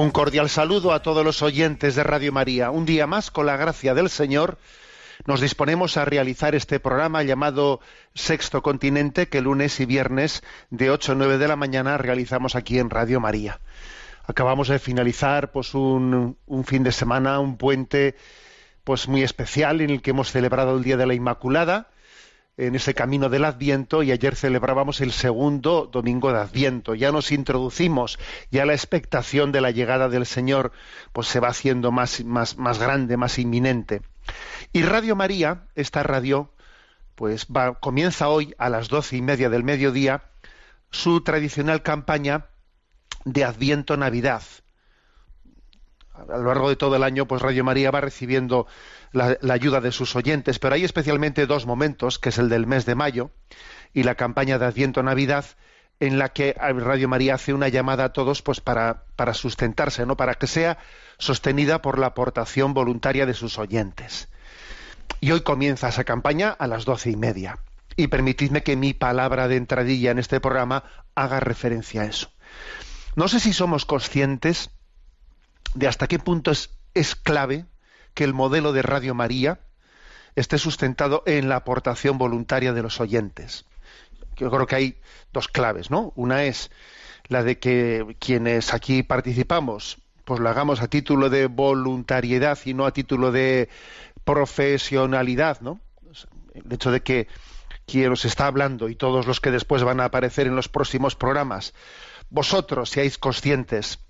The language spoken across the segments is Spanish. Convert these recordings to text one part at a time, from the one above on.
Un cordial saludo a todos los oyentes de Radio María. Un día más, con la gracia del Señor, nos disponemos a realizar este programa llamado Sexto Continente, que lunes y viernes de 8 a 9 de la mañana realizamos aquí en Radio María. Acabamos de finalizar pues un, un fin de semana, un puente pues muy especial en el que hemos celebrado el Día de la Inmaculada en ese camino del Adviento y ayer celebrábamos el segundo domingo de Adviento. Ya nos introducimos, ya la expectación de la llegada del Señor pues se va haciendo más, más, más grande, más inminente. Y Radio María, esta radio, pues comienza hoy a las doce y media del mediodía su tradicional campaña de Adviento Navidad. A lo largo de todo el año, pues Radio María va recibiendo la, ayuda de sus oyentes, pero hay especialmente dos momentos, que es el del mes de mayo y la campaña de Adviento Navidad, en la que Radio María hace una llamada a todos pues para, para sustentarse, ¿no? para que sea sostenida por la aportación voluntaria de sus oyentes. Y hoy comienza esa campaña a las doce y media. Y permitidme que mi palabra de entradilla en este programa haga referencia a eso. No sé si somos conscientes de hasta qué punto es, es clave que el modelo de Radio María esté sustentado en la aportación voluntaria de los oyentes. Yo creo que hay dos claves, ¿no? Una es la de que quienes aquí participamos, pues lo hagamos a título de voluntariedad y no a título de profesionalidad, ¿no? El hecho de que quien os está hablando y todos los que después van a aparecer en los próximos programas, vosotros seáis conscientes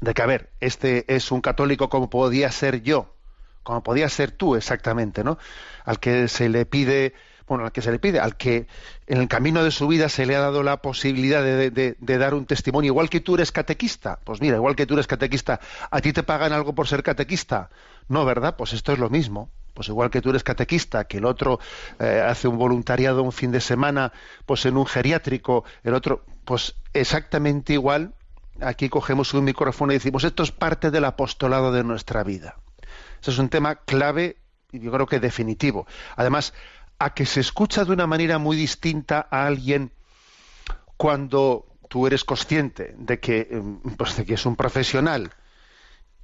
de que, a ver, este es un católico como podía ser yo, como podía ser tú exactamente, ¿no? Al que se le pide, bueno, al que se le pide, al que en el camino de su vida se le ha dado la posibilidad de, de- dar un testimonio, igual que tú eres catequista, pues mira, igual que tú eres catequista, ¿a ti te pagan algo por ser catequista? No, ¿verdad? Pues esto es lo mismo. Pues igual que tú eres catequista, que el otro eh, hace un voluntariado un fin de semana, pues en un geriátrico, el otro, pues exactamente igual, aquí cogemos un micrófono y decimos, esto es parte del apostolado de nuestra vida. Ese es un tema clave y yo creo que definitivo. Además, a que se escucha de una manera muy distinta a alguien cuando tú eres consciente de que, eh, pues, de que es un profesional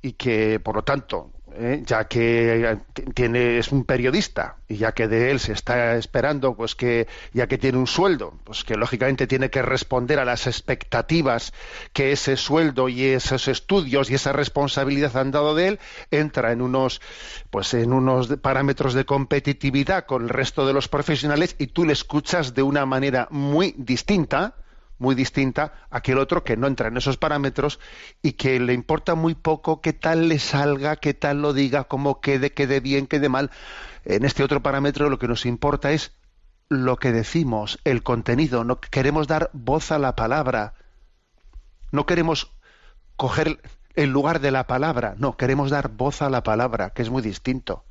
y que, por lo tanto, eh, ya que eh, tiene es un periodista y ya que de él se está esperando, pues que ya que tiene un sueldo, pues que lógicamente tiene que responder a las expectativas que ese sueldo y esos estudios y esa responsabilidad han dado de él, entra en unos, pues en unos parámetros de competitividad con el resto de los profesionales y tú le escuchas de una manera muy distinta muy distinta a aquel otro que no entra en esos parámetros y que le importa muy poco qué tal le salga, qué tal lo diga, cómo quede, quede bien, quede mal. En este otro parámetro lo que nos importa es lo que decimos, el contenido. No queremos dar voz a la palabra. No queremos coger el lugar de la palabra. No, queremos dar voz a la palabra, que es muy distinto.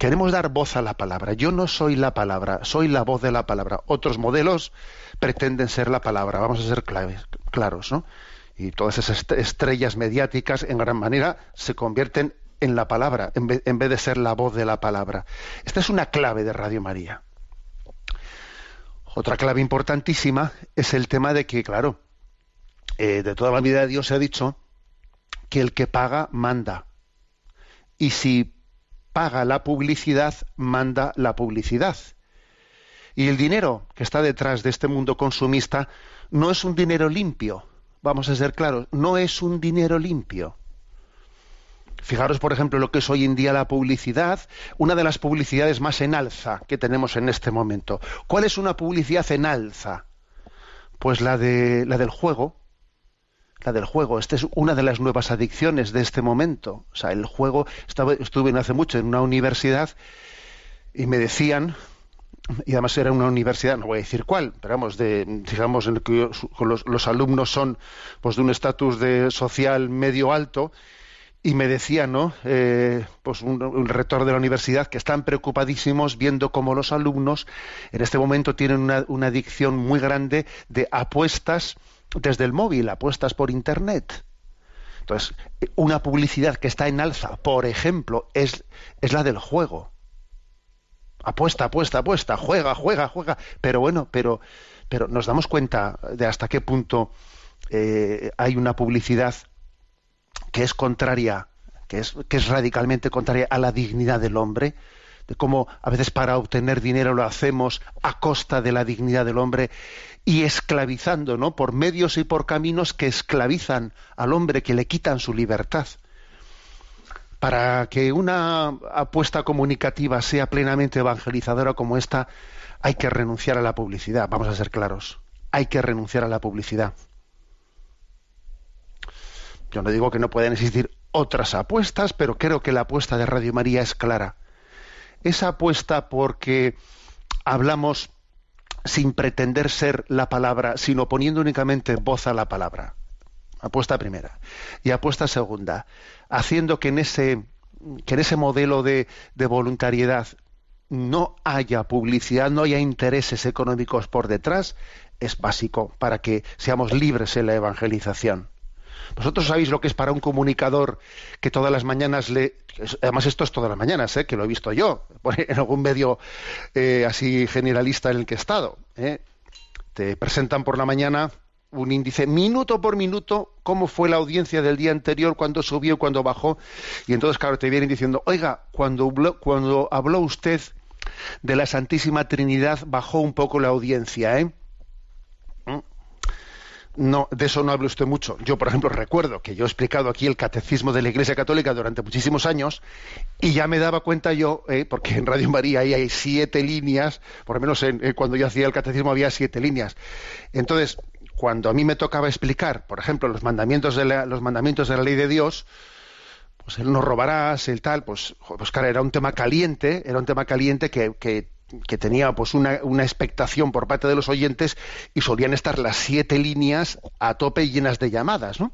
Queremos dar voz a la palabra. Yo no soy la palabra, soy la voz de la palabra. Otros modelos pretenden ser la palabra. Vamos a ser claves, claros, ¿no? Y todas esas est- estrellas mediáticas, en gran manera, se convierten en la palabra, en vez, en vez de ser la voz de la palabra. Esta es una clave de Radio María. Otra clave importantísima es el tema de que, claro, eh, de toda la vida de Dios se ha dicho que el que paga manda. Y si paga la publicidad, manda la publicidad. Y el dinero que está detrás de este mundo consumista no es un dinero limpio, vamos a ser claros, no es un dinero limpio. Fijaros, por ejemplo, lo que es hoy en día la publicidad, una de las publicidades más en alza que tenemos en este momento. ¿Cuál es una publicidad en alza? Pues la de la del juego, la del juego. Esta es una de las nuevas adicciones de este momento. O sea, el juego. Estaba, estuve hace mucho en una universidad y me decían, y además era una universidad, no voy a decir cuál, pero vamos, de, digamos, en el que los, alumnos son pues de un estatus social medio alto y me decía, ¿no? Eh, pues un, rector de la universidad que están preocupadísimos viendo cómo los alumnos en este momento tienen una, una adicción muy grande de apuestas desde el móvil, apuestas por internet. Entonces, una publicidad que está en alza, por ejemplo, es, es la del juego. Apuesta, apuesta, apuesta, juega, juega, juega. Pero bueno, pero, pero nos damos cuenta de hasta qué punto eh, hay una publicidad que es contraria, que es, que es radicalmente contraria a la dignidad del hombre, de cómo a veces para obtener dinero lo hacemos a costa de la dignidad del hombre y esclavizando, ¿no? Por medios y por caminos que esclavizan al hombre, que le quitan su libertad. Para que una apuesta comunicativa sea plenamente evangelizadora como esta, hay que renunciar a la publicidad, vamos a ser claros. Hay que renunciar a la publicidad. Yo no digo que no puedan existir otras apuestas, pero creo que la apuesta de Radio María es clara. Esa apuesta porque hablamos sin pretender ser la palabra, sino poniendo únicamente voz a la palabra. Apuesta primera. Y apuesta segunda, haciendo que en ese, que en ese modelo de, voluntariedad no haya publicidad, no haya intereses económicos por detrás, es básico para que seamos libres en la evangelización. Vosotros sabéis lo que es para un comunicador que todas las mañanas le. Además, esto es todas las mañanas, ¿eh? que lo he visto yo, en algún medio eh, así generalista en el que he estado. ¿eh? Te presentan por la mañana un índice minuto por minuto cómo fue la audiencia del día anterior, cuándo subió, cuándo bajó. Y entonces, claro, te vienen diciendo, oiga, cuando, cuando habló usted de la Santísima Trinidad, bajó un poco la audiencia, ¿eh? no, de eso no hable usted mucho. Yo, por ejemplo, recuerdo que yo he explicado aquí el catecismo de la Iglesia Católica durante muchísimos años y ya me daba cuenta yo, eh, porque en Radio María ahí hay siete líneas, por lo menos en, eh, cuando yo hacía el catecismo había siete líneas. Entonces, cuando a mí me tocaba explicar, por ejemplo, los mandamientos de la, los mandamientos de la ley de Dios, pues él no robarás, el tal, pues, pues claro, era un tema caliente, era un tema caliente que, que tenía pues una, una, expectación por parte de los oyentes y solían estar las siete líneas a tope llenas de llamadas, ¿no?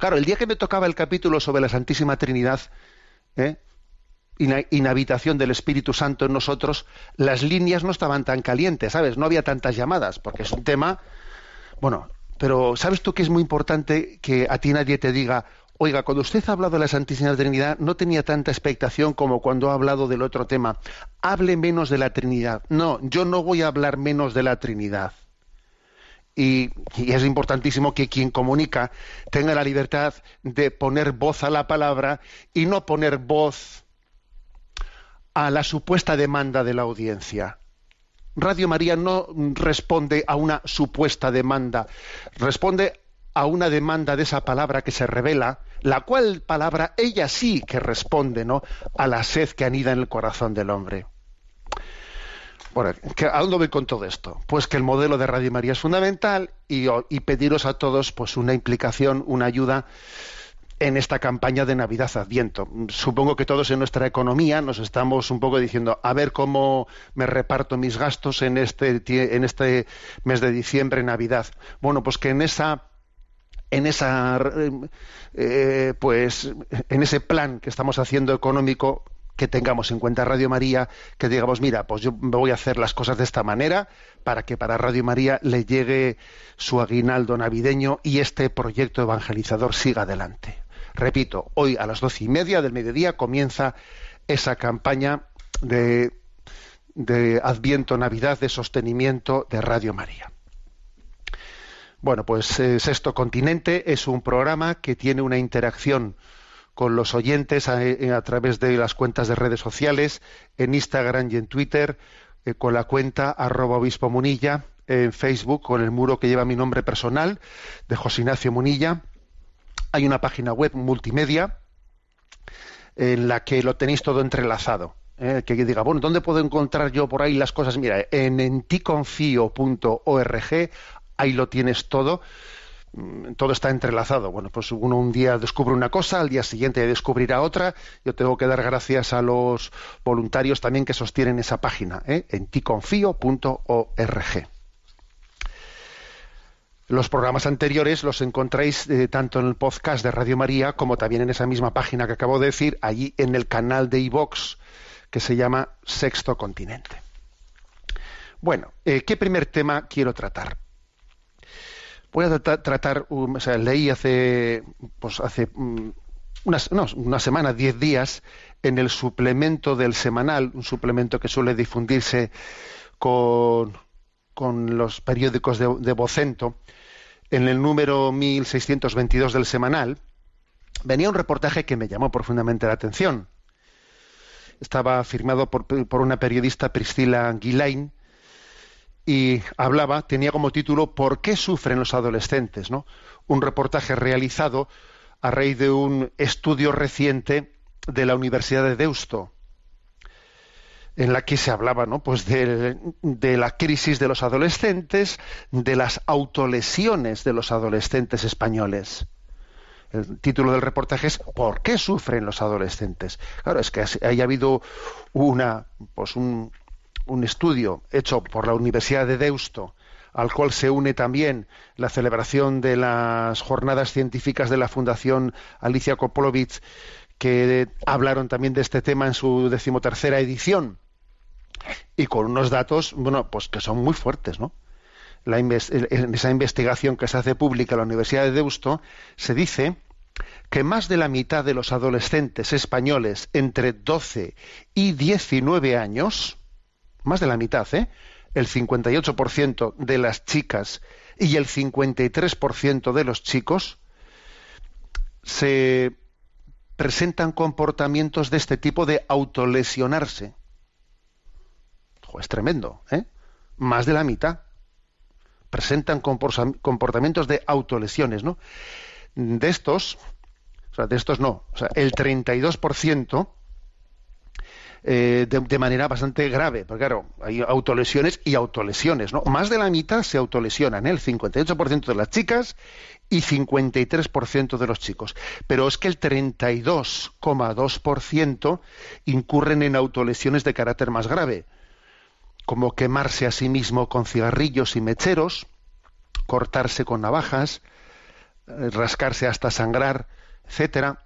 Claro, el día que me tocaba el capítulo sobre la Santísima Trinidad, ¿eh? inhabitación del Espíritu Santo en nosotros, las líneas no estaban tan calientes, ¿sabes? No había tantas llamadas, porque es un tema, bueno, pero ¿sabes tú que es muy importante que a ti nadie te diga, Oiga, cuando usted ha hablado de la Santísima Trinidad, no tenía tanta expectación como cuando ha hablado del otro tema. Hable menos de la Trinidad. No, yo no voy a hablar menos de la Trinidad. Y, y, es importantísimo que quien comunica tenga la libertad de poner voz a la palabra y no poner voz a la supuesta demanda de la audiencia. Radio María no responde a una supuesta demanda, responde a una demanda de esa palabra que se revela, la cual palabra ella sí que responde ¿no? a la sed que anida en el corazón del hombre. Bueno, ¿a dónde voy con todo esto? Pues que el modelo de Radio María es fundamental y, y pediros a todos pues una implicación, una ayuda en esta campaña de Navidad Adviento. Supongo que todos en nuestra economía nos estamos un poco diciendo, a ver cómo me reparto mis gastos en este, en este mes de diciembre, Navidad. Bueno, pues que en esa en esa eh, pues en ese plan que estamos haciendo económico que tengamos en cuenta Radio María, que digamos, mira, pues yo voy a hacer las cosas de esta manera para que para Radio María le llegue su aguinaldo navideño y este proyecto evangelizador siga adelante. Repito, hoy a las doce y media del mediodía comienza esa campaña de, Adviento Navidad de sostenimiento de Radio María. Bueno, pues eh, Sexto Continente es un programa que tiene una interacción con los oyentes a, eh, a, través de las cuentas de redes sociales, en Instagram y en Twitter, eh, con la cuenta arroba obispo munilla, en Facebook con el muro que lleva mi nombre personal, de José Ignacio Munilla. Hay una página web multimedia en la que lo tenéis todo entrelazado. ¿eh? que diga, bueno, ¿dónde puedo encontrar yo por ahí las cosas? Mira, en enticonfío.org, ahí lo tienes todo mm, todo está entrelazado. Bueno, pues uno un día descubre una cosa, al día siguiente descubrirá otra. Yo tengo que dar gracias a los voluntarios también que sostienen esa página, ¿eh? en ticonfío.org. Los programas anteriores los encontráis eh, tanto en el podcast de Radio María como también en esa misma página que acabo de decir, allí en el canal de iVox que se llama Sexto Continente. Bueno, eh, ¿qué primer tema quiero tratar? Voy a tratar, o sea, leí hace, pues hace mm, una, semana, diez días, en el suplemento del semanal, un suplemento que suele difundirse con, con los periódicos de, de Vocento, en el número 1622 del semanal, venía un reportaje que me llamó profundamente la atención. Estaba firmado por, una periodista, Priscila Guilain, y hablaba, tenía como título ¿Por qué sufren los adolescentes? Un reportaje realizado a raíz de un estudio reciente de la Universidad de Deusto, en la que se hablaba ¿no? pues de, la crisis de los adolescentes, de las autolesiones de los adolescentes españoles. El título del reportaje es ¿Por qué sufren los adolescentes? Claro, es que haya habido una, pues un, un estudio hecho por la Universidad de Deusto, al cual se une también la celebración de las jornadas científicas de la Fundación Alicia Kopolovich, que hablaron también de este tema en su decimotercera edición, y con unos datos, bueno, pues que son muy fuertes, ¿no? en esa investigación que se hace pública en la Universidad de Deusto, se dice que más de la mitad de los adolescentes españoles entre 12 y 19 años, más de la mitad, ¿eh? el 58% de las chicas y el 53% de los chicos, se presentan comportamientos de este tipo de autolesionarse. Es tremendo, ¿eh? Más de la mitad presentan comportamientos de autolesiones, ¿no? De estos, o sea, de estos no, el 32% eh, de, de, manera bastante grave, porque claro, hay autolesiones y autolesiones, ¿no? Más de la mitad se autolesionan, ¿eh? el 58% de las chicas y 53% de los chicos. Pero es que el 32,2% incurren en autolesiones de carácter más grave, como quemarse a sí mismo con cigarrillos y mecheros, cortarse con navajas, eh, rascarse hasta sangrar, etcétera.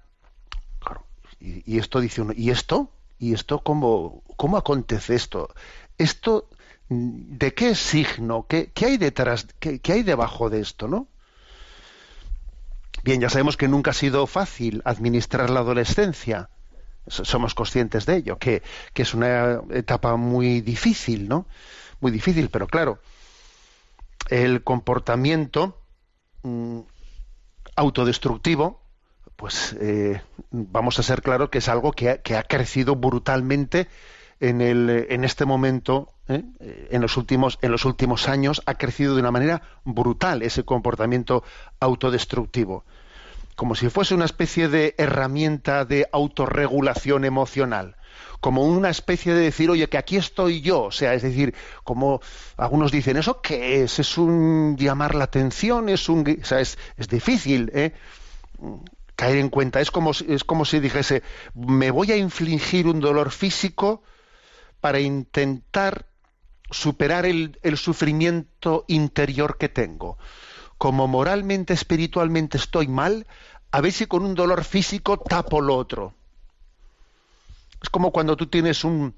y, esto dice uno, ¿y esto? ¿Y esto cómo, cómo acontece esto? ¿Esto de qué signo? ¿Qué, qué hay detrás? Qué, ¿Qué hay debajo de esto, no? Bien, ya sabemos que nunca ha sido fácil administrar la adolescencia somos conscientes de ello, que, es una etapa muy difícil, ¿no? Muy difícil, pero claro, el comportamiento mm, autodestructivo, pues eh, vamos a ser claros que es algo que ha, crecido brutalmente en, el, en este momento, ¿eh? en, los últimos, en los últimos años, ha crecido de una manera brutal ese comportamiento autodestructivo como si fuese una especie de herramienta de autorregulación emocional, como una especie de decir, oye, que aquí estoy yo, o sea, es decir, como algunos dicen, ¿eso qué es? ¿Es un llamar la atención? ¿Es un...? O sea, es, difícil, ¿eh? caer en cuenta. Es como, es como si dijese, me voy a infligir un dolor físico para intentar superar el, el sufrimiento interior que tengo como moralmente, espiritualmente estoy mal, a ver si con un dolor físico tapo lo otro. Es como cuando tú tienes un,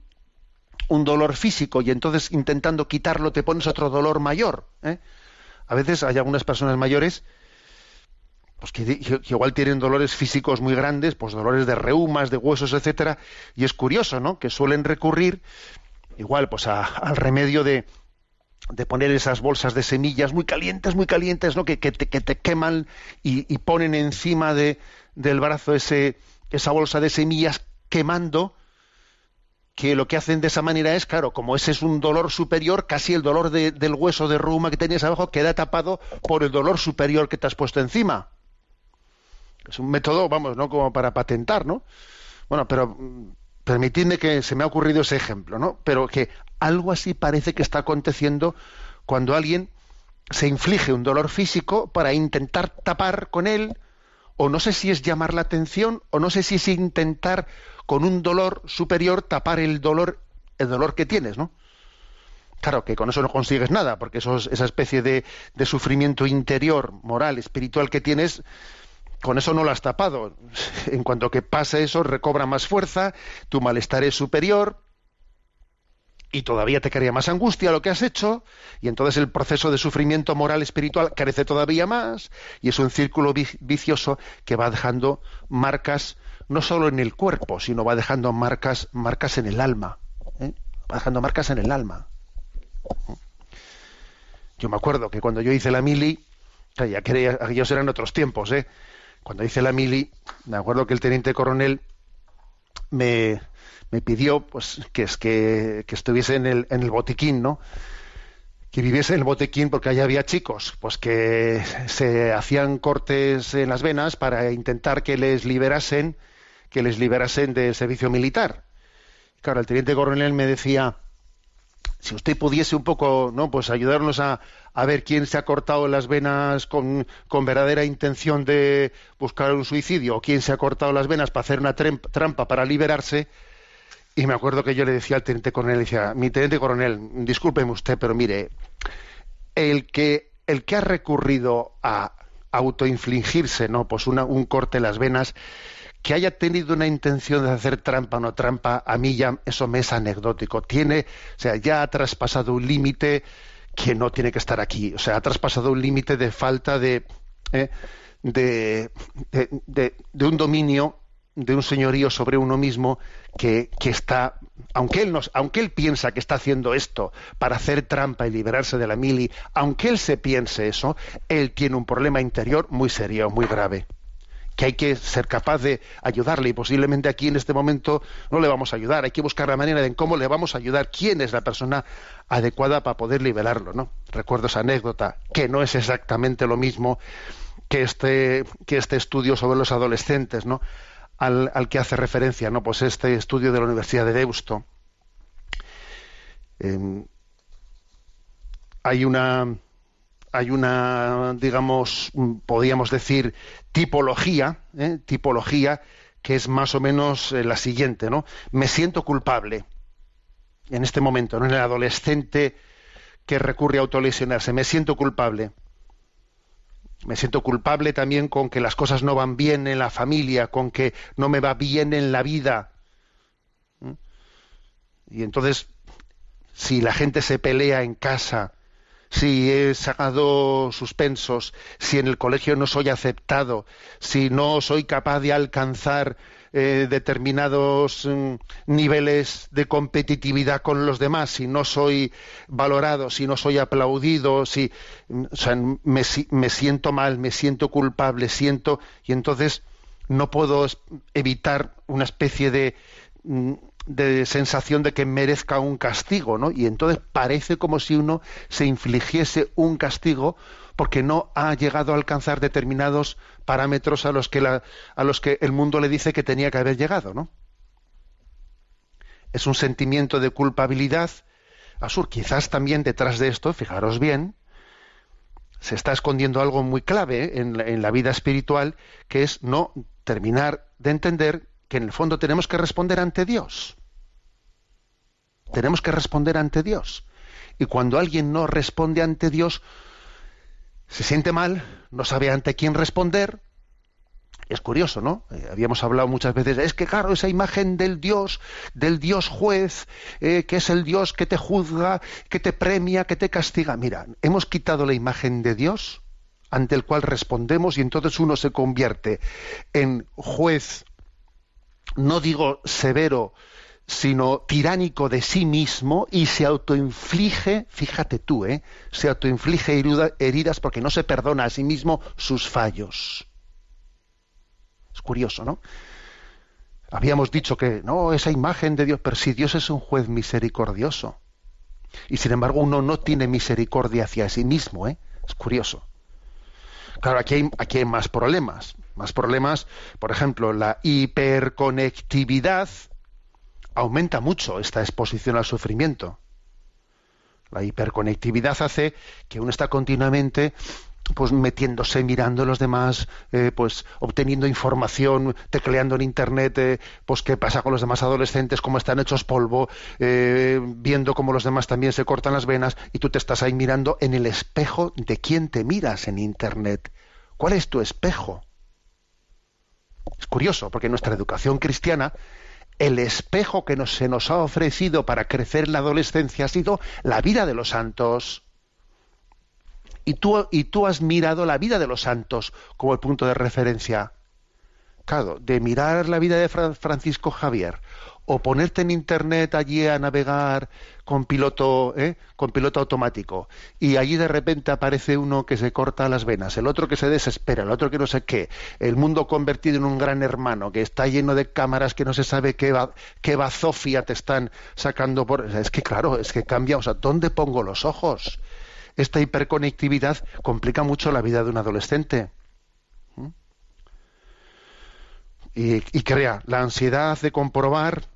un dolor físico y entonces intentando quitarlo te pones otro dolor mayor. ¿eh? A veces hay algunas personas mayores pues que, igual tienen dolores físicos muy grandes, pues dolores de reumas, de huesos, etcétera, y es curioso, ¿no? Que suelen recurrir igual pues al remedio de, de poner esas bolsas de semillas muy calientes, muy calientes, ¿no? que, que, te, que te, queman y, ponen encima de, del brazo ese, esa bolsa de semillas quemando que lo que hacen de esa manera es, claro, como ese es un dolor superior, casi el dolor de- del hueso de reuma que tenías abajo queda tapado por el dolor superior que te has puesto encima. Es un método, vamos, ¿no? Como para patentar, ¿no? Bueno, pero mm, permitidme que se me ha ocurrido ese ejemplo, ¿no? Pero que algo así parece que está aconteciendo cuando alguien se inflige un dolor físico para intentar tapar con él, o no sé si es llamar la atención, o no sé si es intentar con un dolor superior tapar el dolor, el dolor que tienes, ¿no? Claro que con eso no consigues nada, porque eso es- esa especie de sufrimiento interior, moral, espiritual que tienes, con eso no lo has tapado. En cuanto que pasa eso, recobra más fuerza, tu malestar es superior y todavía te crea más angustia lo que has hecho, y entonces el proceso de sufrimiento moral espiritual crece todavía más, y es un círculo vi- vicioso que va dejando marcas no solo en el cuerpo, sino va dejando marcas, marcas en el alma. ¿eh? Va dejando marcas en el alma. Yo me acuerdo que cuando yo hice la mili, ya que aquellos eran otros tiempos, ¿eh? Cuando hice la mili, me acuerdo que el teniente coronel me, me pidió pues que es que, que estuviese en el, en el botiquín, ¿no? Que viviese en el botiquín porque allá había chicos, pues que se hacían cortes en las venas para intentar que les liberasen, que les liberasen del servicio militar. Claro, el teniente coronel me decía, si usted pudiese un poco, ¿no? Pues ayudarnos a, a ver quién se ha cortado las venas con, verdadera intención de buscar un suicidio, o quién se ha cortado las venas para hacer una trampa para liberarse. Y me acuerdo que yo le decía al teniente coronel, decía, mi teniente coronel, discúlpeme usted, pero mire, el que, el que ha recurrido a autoinfligirse, ¿no? Pues una- un corte en las venas, que haya tenido una intención de hacer trampa o no trampa, a mí ya eso me es anecdótico. Tiene, o sea, ya ha traspasado un límite que no tiene que estar aquí. O sea, ha traspasado un límite de falta de, eh, de, de, de- un dominio, de un señorío sobre uno mismo que, que está, aunque él, nos, aunque él piensa que está haciendo esto para hacer trampa y liberarse de la mili, aunque él se piense eso, él tiene un problema interior muy serio, muy grave que hay que ser capaz de ayudarle y posiblemente aquí en este momento no le vamos a ayudar, hay que buscar la manera de cómo le vamos a ayudar, quién es la persona adecuada para poder liberarlo, ¿no? Recuerdo esa anécdota, que no es exactamente lo mismo que este, que este estudio sobre los adolescentes, ¿no? Al, al que hace referencia, ¿no? Pues este estudio de la Universidad de Deusto. Em, hay una hay una, digamos, mm, podríamos decir, tipología, ¿eh? tipología que es más o menos eh, la siguiente, ¿no? Me siento culpable en este momento, ¿no? En el adolescente que recurre a autolesionarse, me siento culpable. Me siento culpable también con que las cosas no van bien en la familia, con que no me va bien en la vida. Y entonces, si la gente se pelea en casa, si he sacado suspensos, si en el colegio no soy aceptado, si no soy capaz de alcanzar eh, determinados mm, niveles de competitividad con los demás, si no soy valorado, si no soy aplaudido, si mm, o sea, me, si- me siento mal, me siento culpable, siento y entonces no puedo evitar una especie de mm, de sensación de que merezca un castigo, ¿no? Y entonces parece como si uno se infligiese un castigo porque no ha llegado a alcanzar determinados parámetros a los que la- a los que el mundo le dice que tenía que haber llegado, ¿no? Es un sentimiento de culpabilidad. Asur, quizás también detrás de esto, fijaros bien, se está escondiendo algo muy clave en la, en la vida espiritual, que es no terminar de entender que en el fondo tenemos que responder ante Dios. Tenemos que responder ante Dios. Y cuando alguien no responde ante Dios, se siente mal, no sabe ante quién responder. Es curioso, ¿no? Eh, habíamos hablado muchas veces, es que claro, esa imagen del Dios, del Dios juez, eh, que es el Dios que te juzga, que te premia, que te castiga. Mira, hemos quitado la imagen de Dios ante el cual respondemos y entonces uno se convierte en juez, no digo severo, sino tiránico de sí mismo y se autoinflige, fíjate tú, ¿eh? se autoinflige heridas porque no se perdona a sí mismo sus fallos. Es curioso, ¿no? habíamos dicho que no, esa imagen de Dios, pero si Dios es un juez misericordioso. Y sin embargo uno no tiene misericordia hacia sí mismo, ¿eh? Es curioso. Claro, aquí hay, aquí hay más problemas. Más problemas, por ejemplo, la hiperconectividad aumenta mucho esta exposición al sufrimiento. La hiperconectividad hace que uno está continuamente pues metiéndose, mirando a los demás, eh, pues obteniendo información, tecleando en internet, eh, pues qué pasa con los demás adolescentes, cómo están hechos polvo, eh, viendo cómo los demás también se cortan las venas, y tú te estás ahí mirando en el espejo de quién te miras en internet. ¿Cuál es tu espejo? Es curioso, porque nuestra educación cristiana, el espejo que se nos ha ofrecido para crecer en la adolescencia ha sido la vida de los santos y tú, y tú has mirado la vida de los santos como el punto de referencia. De mirar la vida de Francisco Javier o ponerte en internet allí a navegar con piloto, ¿eh? con piloto automático y allí de repente aparece uno que se corta las venas, el otro que se desespera, el otro que no sé qué, el mundo convertido en un gran hermano que está lleno de cámaras que no se sabe qué, va, qué bazofia te están sacando por... Es que claro, es que cambia, o sea, ¿dónde pongo los ojos? esta hiperconectividad complica mucho la vida de un adolescente. ¿Mm? Y, y, crea la ansiedad de comprobar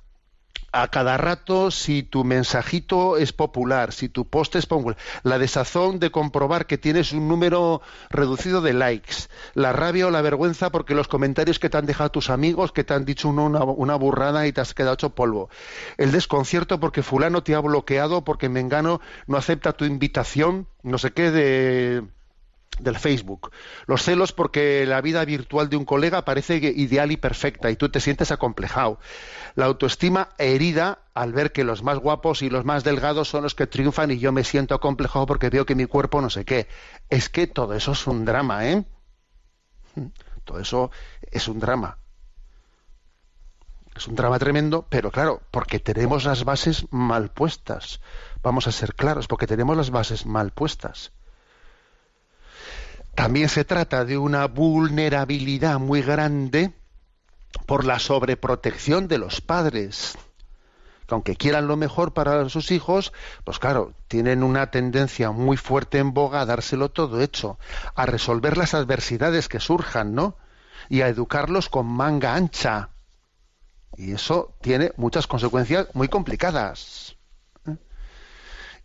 a cada rato si tu mensajito es popular, si tu post es popular, la desazón de comprobar que tienes un número reducido de likes, la rabia o la vergüenza porque los comentarios que te han dejado tus amigos, que te han dicho una, una burrada y te has quedado hecho polvo, el desconcierto porque fulano te ha bloqueado, porque Mengano no acepta tu invitación, no sé qué de del Facebook. Los celos porque la vida virtual de un colega parece ideal y perfecta y tú te sientes acomplejado. La autoestima herida al ver que los más guapos y los más delgados son los que triunfan y yo me siento acomplejado porque veo que mi cuerpo no sé qué. Es que todo eso es un drama, ¿eh? Todo eso es un drama. Es un drama tremendo, pero claro, porque tenemos las bases mal puestas. Vamos a ser claros, porque tenemos las bases mal puestas. También se trata de una vulnerabilidad muy grande por la sobreprotección de los padres, que aunque quieran lo mejor para sus hijos, pues claro, tienen una tendencia muy fuerte en boga a dárselo todo hecho, a resolver las adversidades que surjan, ¿no? Y a educarlos con manga ancha. Y eso tiene muchas consecuencias muy complicadas. ¿eh?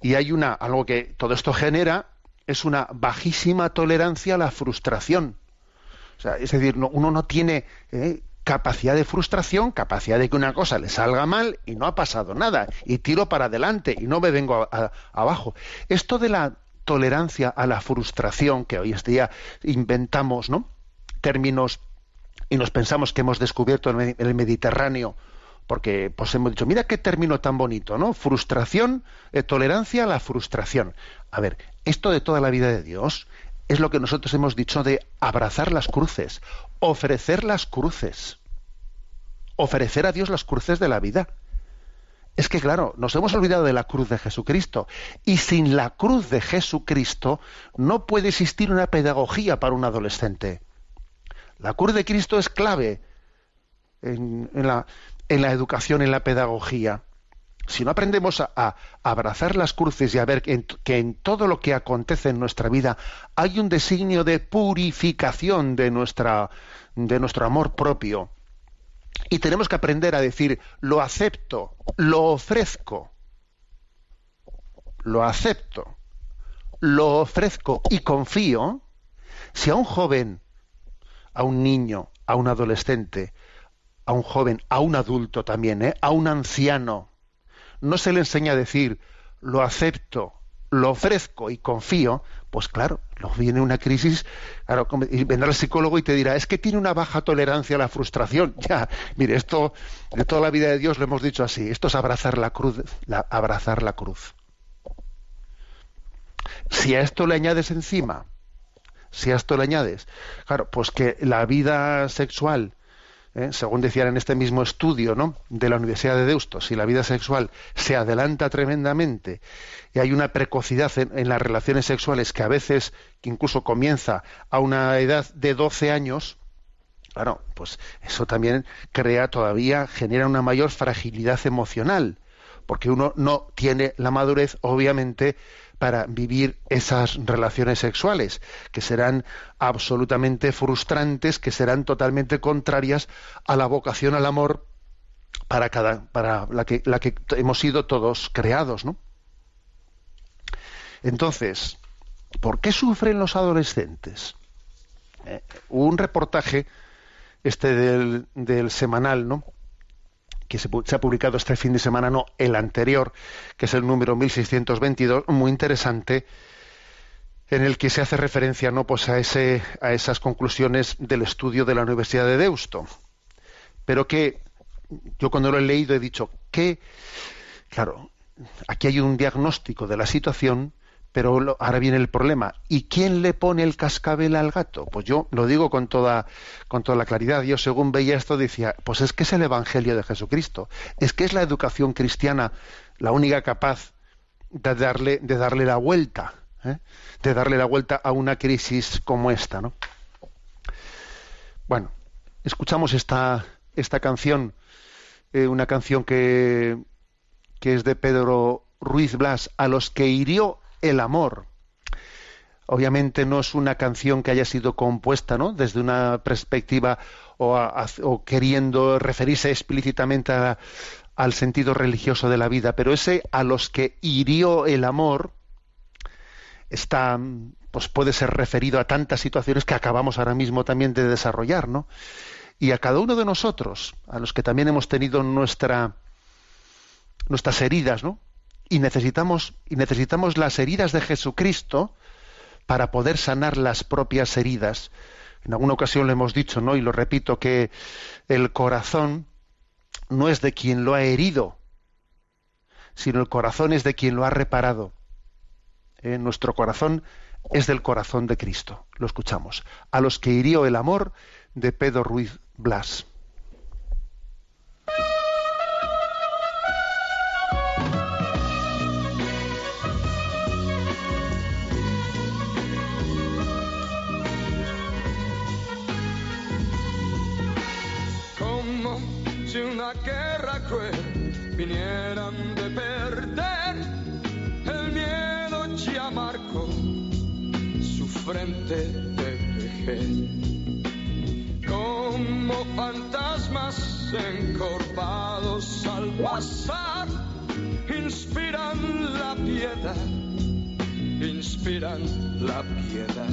Y hay una, algo que todo esto genera, es una bajísima tolerancia a la frustración. O sea, es decir, no, uno no tiene eh, capacidad de frustración, capacidad de que una cosa le salga mal y no ha pasado nada, y tiro para adelante y no me vengo abajo. Esto de la tolerancia a la frustración, que hoy en día inventamos, ¿no? Términos y nos pensamos que hemos descubierto en el Mediterráneo, porque pues hemos dicho, mira qué término tan bonito, ¿no? Frustración, eh, tolerancia a la frustración. A ver, esto de toda la vida de Dios es lo que nosotros hemos dicho de abrazar las cruces, ofrecer las cruces, ofrecer a Dios las cruces de la vida. Es que, claro, nos hemos olvidado de la cruz de Jesucristo. Y sin la cruz de Jesucristo no puede existir una pedagogía para un adolescente. La cruz de Cristo es clave en, en, la, educación, en la pedagogía si no aprendemos a, abrazar las cruces y a ver que en, todo lo que acontece en nuestra vida hay un designio de purificación de, nuestra, de nuestro amor propio, y tenemos que aprender a decir, lo acepto, lo ofrezco, lo acepto, lo ofrezco y confío, si a un joven, a un niño, a un adolescente, a un joven, a un adulto también, ¿eh? a un anciano, no se le enseña a decir lo acepto, lo ofrezco y confío, pues claro, luego viene una crisis, claro, y vendrá el psicólogo y te dirá, es que tiene una baja tolerancia a la frustración. Ya, mire, esto de toda la vida de Dios lo hemos dicho así, esto es abrazar la cruz, abrazar la cruz. Si a esto le añades encima, si a esto le añades, claro, pues que la vida sexual ¿eh? según decían en este mismo estudio ¿no? de la Universidad de Deusto, si la vida sexual se adelanta tremendamente y hay una precocidad en, las relaciones sexuales que a veces que incluso comienza a una edad de 12 años, Claro, pues eso también crea todavía, genera una mayor fragilidad emocional, porque uno no tiene la madurez, obviamente, para vivir esas relaciones sexuales, que serán absolutamente frustrantes, que serán totalmente contrarias a la vocación al amor para cada, para la que, la que hemos sido todos creados, ¿no? Entonces, ¿por qué sufren los adolescentes? Eh, un reportaje este del semanal, ¿no? Que se, ha publicado este fin de semana, no el anterior, que es el número 1622, muy interesante, en el que se hace referencia no pues a ese a esas conclusiones del estudio de la Universidad de Deusto. Pero que yo cuando lo he leído he dicho que claro, aquí hay un diagnóstico de la situación, pero lo- ahora viene el problema. ¿Y quién le pone el cascabel al gato? Pues yo lo digo con toda, con toda la claridad. Yo según veía esto decía, pues es que es el Evangelio de Jesucristo. Es que es la educación cristiana la única capaz de darle, de darle la vuelta, ¿eh? de darle la vuelta a una crisis como esta, ¿no? Bueno, escuchamos esta, esta canción, eh, una canción que, que es de Pedro Ruiz Blas, a los que hirió el amor. Obviamente no es una canción que haya sido compuesta ¿no? desde una perspectiva o, queriendo referirse explícitamente al sentido religioso de la vida, pero ese a los que hirió el amor está pues puede ser referido a tantas situaciones que acabamos ahora mismo también de desarrollar, ¿no? Y a cada uno de nosotros, a los que también hemos tenido nuestra nuestras heridas, ¿no? Y necesitamos y necesitamos las heridas de Jesucristo para poder sanar las propias heridas. En alguna ocasión lo hemos dicho, ¿no? Y lo repito que el corazón no es de quien lo ha herido, sino el corazón es de quien lo ha reparado. Eh, nuestro corazón es del corazón de Cristo. Lo escuchamos. A los que hirió el amor de Pedro Ruiz Blas. Fantasmas encorvados al pasar, inspiran la piedad, inspiran la piedad.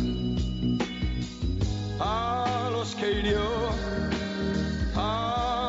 A los que hirió a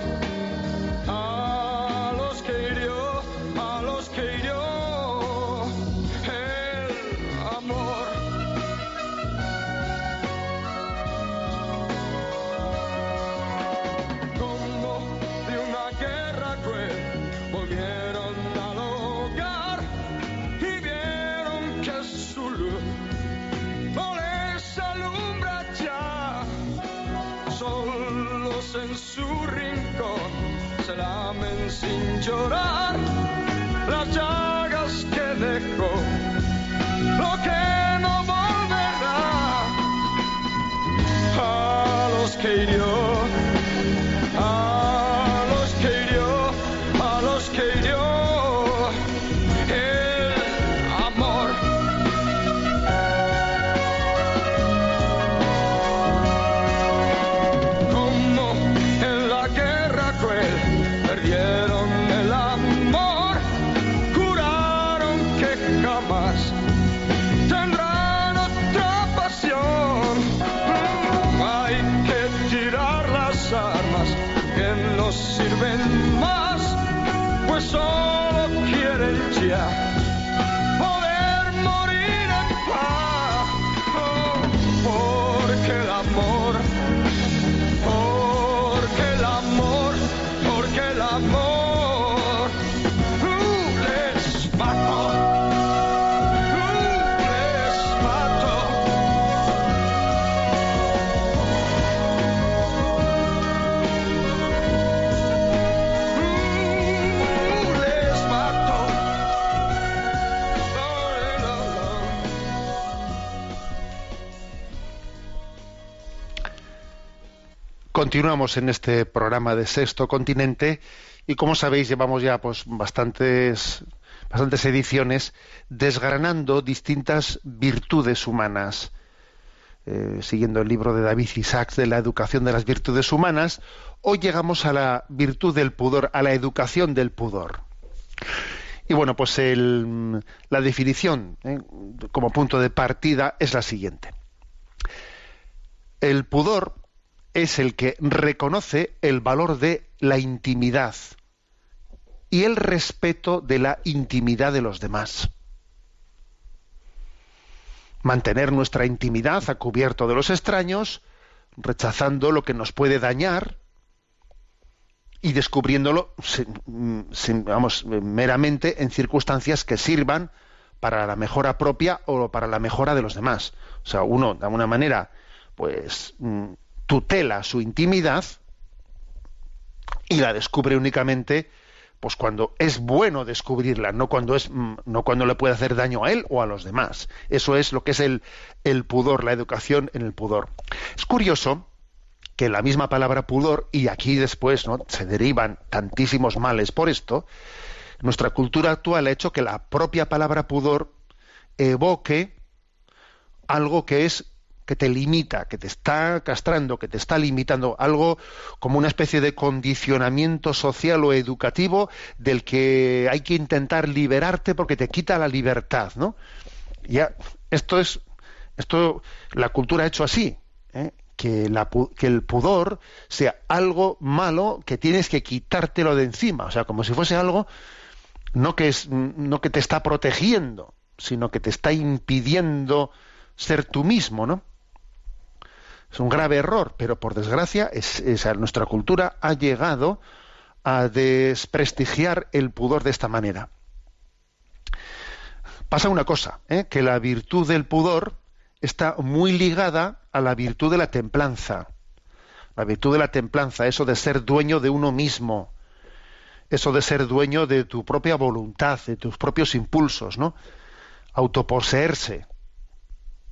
en su rincón se lamen sin llorar Continuamos en este programa de Sexto Continente y como sabéis llevamos ya pues bastantes bastantes ediciones desgranando distintas virtudes humanas. Eh, siguiendo el libro de David Isaacs de la educación de las virtudes humanas, hoy llegamos a la virtud del pudor, a la educación del pudor. Y bueno, pues el- la definición eh, como punto de partida es la siguiente. El pudor es el que reconoce el valor de la intimidad y el respeto de la intimidad de los demás. Mantener nuestra intimidad a cubierto de los extraños, rechazando lo que nos puede dañar y descubriéndolo vamos, meramente en circunstancias que sirvan para la mejora propia o para la mejora de los demás. O sea, uno, de alguna manera, pues mm, tutela su intimidad y la descubre únicamente pues cuando es bueno descubrirla, no cuando es mm, no cuando le puede hacer daño a él o a los demás. Eso es lo que es el, el pudor, la educación en el pudor. Es curioso que la misma palabra pudor, y aquí después ¿no? se derivan tantísimos males por esto, nuestra cultura actual ha hecho que la propia palabra pudor evoque algo que es que te limita, que te está castrando, que te está limitando, algo como una especie de condicionamiento social o educativo del que hay que intentar liberarte porque te quita la libertad, ¿no? Ya, esto es, esto la cultura ha hecho así, ¿eh? que, la que el pudor sea algo malo que tienes que quitártelo de encima, o sea, como si fuese algo no que es no que te está protegiendo, sino que te está impidiendo ser tú mismo, ¿no? Es un grave error, pero por desgracia es, es- nuestra cultura ha llegado a desprestigiar el pudor de esta manera. Pasa una cosa, ¿eh? que la virtud del pudor está muy ligada a la virtud de la templanza. La virtud de la templanza, eso de ser dueño de uno mismo, eso de ser dueño de tu propia voluntad, de tus propios impulsos, ¿no? Autoposeerse.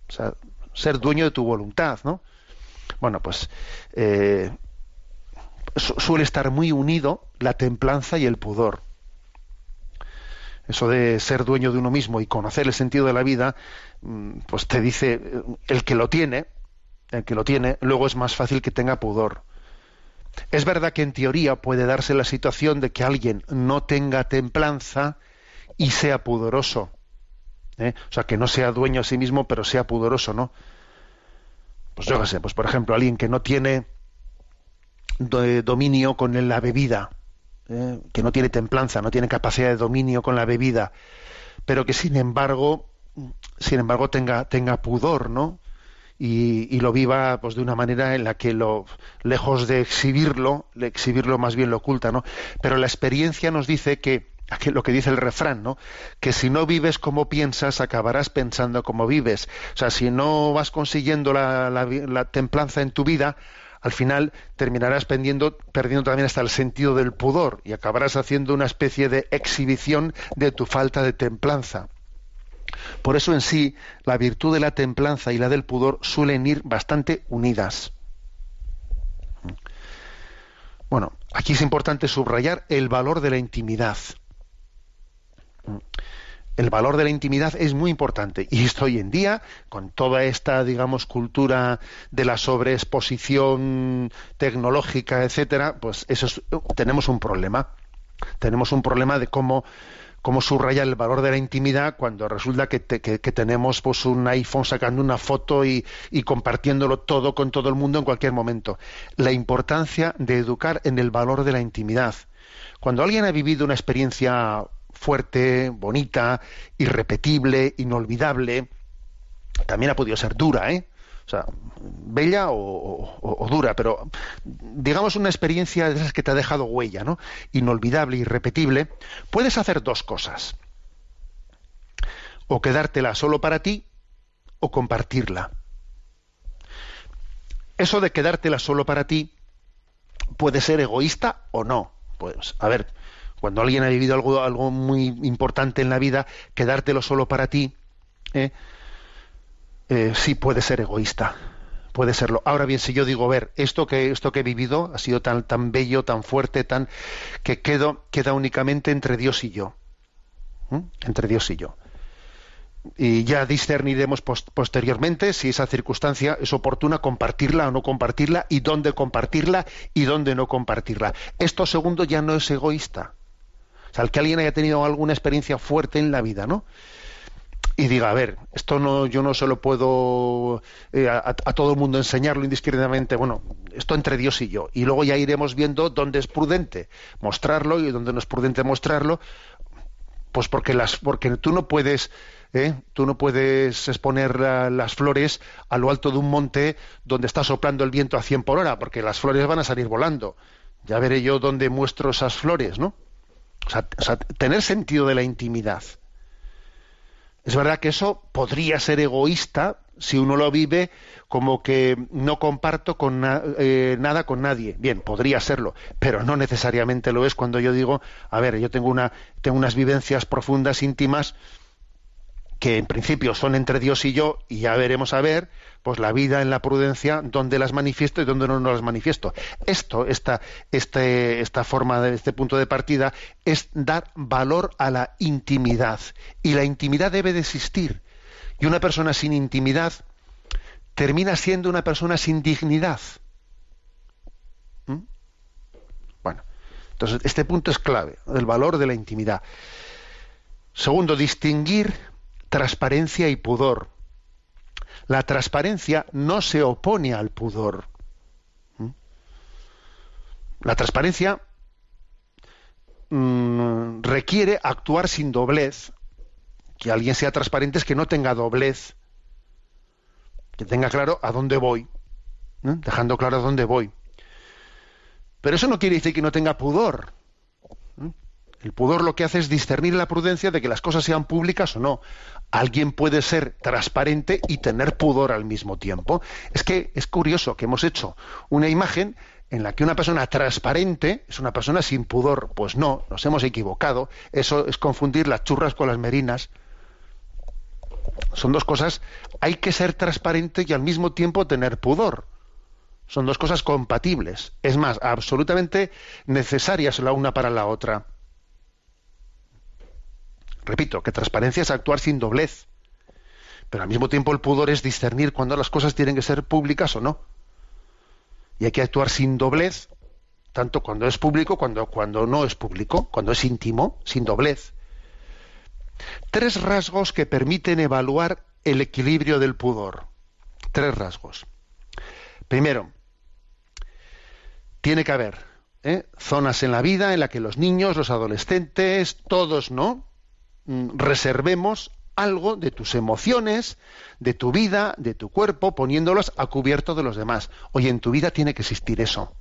O sea, ser dueño de tu voluntad, ¿no? Bueno, pues eh, su- suele estar muy unido la templanza y el pudor. Eso de ser dueño de uno mismo y conocer el sentido de la vida, mm, pues te dice eh, el que lo tiene, el que lo tiene, luego es más fácil que tenga pudor. Es verdad que en teoría puede darse la situación de que alguien no tenga templanza y sea pudoroso. ¿eh? O sea, que no sea dueño a sí mismo, pero sea pudoroso, ¿no? Pues yo qué sé, pues por ejemplo, alguien que no tiene do- dominio con la bebida, ¿eh? que no tiene templanza, no tiene capacidad de dominio con la bebida, pero que sin embargo, sin embargo tenga, tenga pudor, ¿no? y, lo viva pues de una manera en la que lo lejos de exhibirlo exhibirlo más bien lo oculta no pero la experiencia nos dice que lo que dice el refrán no que si no vives como piensas acabarás pensando como vives o sea si no vas consiguiendo la, templanza en tu vida al final terminarás perdiendo también hasta el sentido del pudor y acabarás haciendo una especie de exhibición de tu falta de templanza. Por eso en sí, la virtud de la templanza y la del pudor suelen ir bastante unidas. Bueno, aquí es importante subrayar el valor de la intimidad. El valor de la intimidad es muy importante y esto hoy en día, con toda esta, digamos, cultura de la sobreexposición tecnológica, etcétera, pues eso es- tenemos un problema. Tenemos un problema de cómo cómo subrayar el valor de la intimidad cuando resulta que, te- que- que tenemos pues un iPhone sacando una foto y compartiéndolo todo con todo el mundo en cualquier momento. La importancia de educar en el valor de la intimidad. Cuando alguien ha vivido una experiencia fuerte, bonita, irrepetible, inolvidable, también ha podido ser dura, ¿eh? O sea, bella o, dura, pero digamos una experiencia de esas que te ha dejado huella, ¿no? Inolvidable, irrepetible, puedes hacer dos cosas. O quedártela solo para ti o compartirla. Eso de quedártela solo para ti puede ser egoísta o no. Pues, a ver, cuando alguien ha vivido algo, algo muy importante en la vida, quedártelo solo para ti, ¿eh? Eh, sí puede ser egoísta. Puede serlo. Ahora bien, si yo digo, ver, esto que, esto que he vivido ha sido tan, tan bello, tan fuerte, tan que quedo, queda únicamente entre Dios y yo. ¿Mm? Entre Dios y yo y ya discerniremos pos- posteriormente si esa circunstancia es oportuna compartirla o no compartirla y dónde compartirla y dónde no compartirla. Esto segundo ya no es egoísta. O sea, el que alguien haya tenido alguna experiencia fuerte en la vida, ¿no? Y diga, a ver, esto no, yo no se lo puedo eh, a, a todo el mundo enseñarlo indiscriminadamente. Bueno, esto entre Dios y yo. Y luego ya iremos viendo dónde es prudente mostrarlo y dónde no es prudente mostrarlo, pues porque las, porque tú no puedes, ¿eh? tú no puedes exponer la- las flores a lo alto de un monte donde está soplando el viento a 100 por hora, porque las flores van a salir volando. Ya veré yo dónde muestro esas flores, ¿no? O sea, tener sentido de la intimidad. Es verdad que eso podría ser egoísta si uno lo vive como que no comparto con eh, nada con nadie. Bien, podría serlo, pero no necesariamente lo es cuando yo digo, a ver, yo tengo una tengo unas vivencias profundas, íntimas, que en principio son entre Dios y yo, y ya veremos a ver, pues la vida en la prudencia, dónde las manifiesto y dónde no, no las manifiesto. Esto, esta, este, esta forma de este punto de partida, es dar valor a la intimidad. Y la intimidad debe de existir. Y una persona sin intimidad termina siendo una persona sin dignidad. ¿Mm? Bueno, entonces este punto es clave, el valor de la intimidad. Segundo, distinguir transparencia y pudor. La transparencia no se opone al pudor. ¿Mm? La transparencia mm, requiere actuar sin doblez. Que alguien sea transparente es que no tenga doblez. Que tenga claro a dónde voy. Dejando claro a dónde voy. Pero eso no quiere decir que no tenga pudor. El pudor lo que hace es discernir la prudencia de que las cosas sean públicas o no. Alguien puede ser transparente y tener pudor al mismo tiempo. Es que es curioso que hemos hecho una imagen en la que una persona transparente es una persona sin pudor. Pues no, nos hemos equivocado. Eso es confundir las churras con las merinas. Son dos cosas. Hay que ser transparente y al mismo tiempo tener pudor. Son dos cosas compatibles. Es más, absolutamente necesarias la una para la otra. Repito, que transparencia es actuar sin doblez. Pero al mismo tiempo el pudor es discernir cuándo las cosas tienen que ser públicas o no. Y hay que actuar sin doblez, tanto cuando es público, cuando, cuando no es público, cuando es íntimo, sin doblez. Tres rasgos que permiten evaluar el equilibrio del pudor. Tres rasgos. Primero, tiene que haber ¿eh? zonas en la vida en las que los niños, los adolescentes, todos, ¿no? Mm, Reservemos algo de tus emociones, de tu vida, de tu cuerpo, poniéndolos a cubierto de los demás. Oye, en tu vida tiene que existir eso.